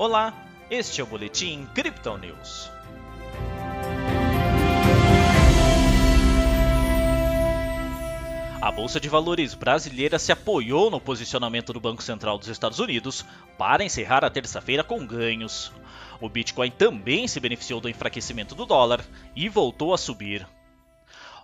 Olá, este é o Boletim Crypto News. A Bolsa de Valores brasileira se apoiou no posicionamento do Banco Central dos Estados Unidos para encerrar a terça-feira com ganhos. O Bitcoin também se beneficiou do enfraquecimento do dólar e voltou a subir.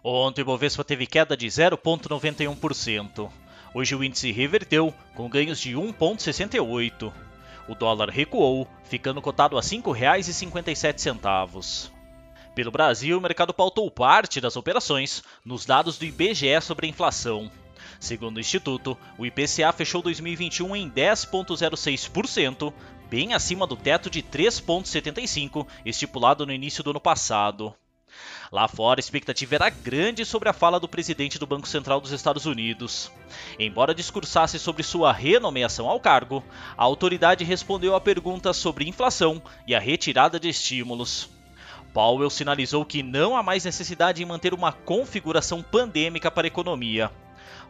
Ontem o Bovespa teve queda de 0,91%. Hoje o índice reverteu, com ganhos de 1,68%. O dólar recuou, ficando cotado a R$ 5,57. Pelo Brasil, o mercado pautou parte das operações nos dados do IBGE sobre a inflação. Segundo o Instituto, o IPCA fechou 2021 em 10,06%, bem acima do teto de 3,75% estipulado no início do ano passado. Lá fora, a expectativa era grande sobre a fala do presidente do Banco Central dos Estados Unidos. Embora discursasse sobre sua renomeação ao cargo, a autoridade respondeu a perguntas sobre inflação e a retirada de estímulos. Powell sinalizou que não há mais necessidade em manter uma configuração pandêmica para a economia.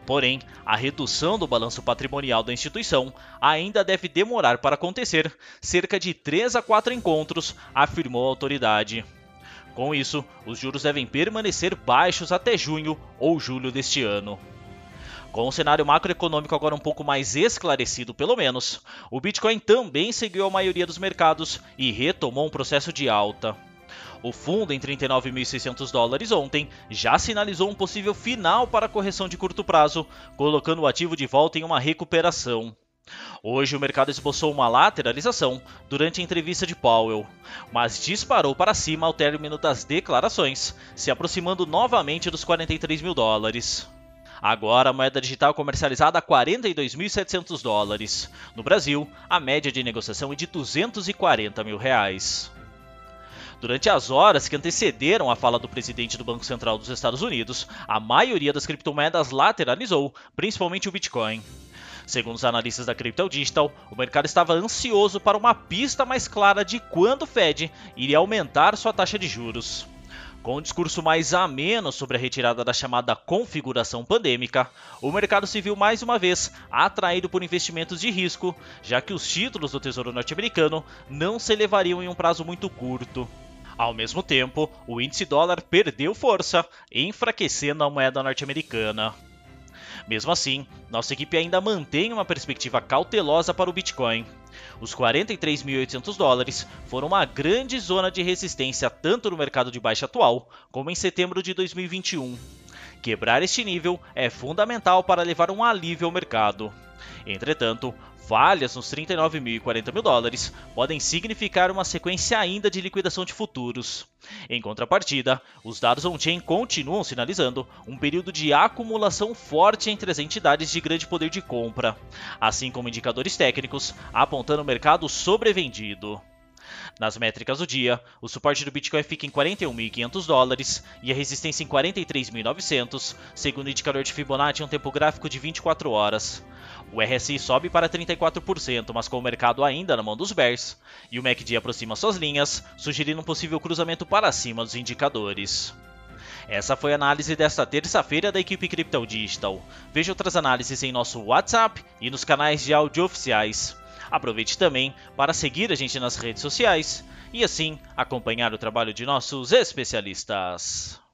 Porém, a redução do balanço patrimonial da instituição ainda deve demorar para acontecer, cerca de 3 a 4 encontros, afirmou a autoridade. Com isso, os juros devem permanecer baixos até junho ou julho deste ano. Com o cenário macroeconômico agora um pouco mais esclarecido, pelo menos, o Bitcoin também seguiu a maioria dos mercados e retomou um processo de alta. O fundo em 39.600 dólares ontem já sinalizou um possível final para a correção de curto prazo, colocando o ativo de volta em uma recuperação. Hoje o mercado esboçou uma lateralização durante a entrevista de Powell, mas disparou para cima ao término das declarações, se aproximando novamente dos 43 mil dólares. Agora a moeda digital comercializada a 42.700 dólares. No Brasil, a média de negociação é de 240 mil reais. Durante as horas que antecederam a fala do presidente do Banco Central dos Estados Unidos, a maioria das criptomoedas lateralizou, principalmente o Bitcoin. Segundo os analistas da Crypto Digital, o mercado estava ansioso para uma pista mais clara de quando o Fed iria aumentar sua taxa de juros. Com um discurso mais ameno sobre a retirada da chamada configuração pandêmica, o mercado se viu mais uma vez atraído por investimentos de risco, já que os títulos do Tesouro norte-americano não se elevariam em um prazo muito curto. Ao mesmo tempo, o índice dólar perdeu força, enfraquecendo a moeda norte-americana. Mesmo assim, nossa equipe ainda mantém uma perspectiva cautelosa para o Bitcoin. Os 43.800 dólares foram uma grande zona de resistência tanto no mercado de baixa atual como em setembro de 2021. Quebrar este nível é fundamental para levar um alívio ao mercado. Entretanto, falhas nos 39 mil e 40 mil dólares podem significar uma sequência ainda de liquidação de futuros. Em contrapartida, os dados on-chain continuam sinalizando um período de acumulação forte entre as entidades de grande poder de compra, assim como indicadores técnicos apontando o mercado sobrevendido. Nas métricas do dia, o suporte do Bitcoin fica em 41.500 dólares e a resistência em 43.900, segundo o indicador de Fibonacci em um tempo gráfico de 24 horas. O RSI sobe para 34%, mas com o mercado ainda na mão dos bears, e o MACD aproxima suas linhas, sugerindo um possível cruzamento para cima dos indicadores. Essa foi a análise desta terça-feira da equipe Crypto Digital. Veja outras análises em nosso WhatsApp e nos canais de áudio oficiais. Aproveite também para seguir a gente nas redes sociais e assim acompanhar o trabalho de nossos especialistas.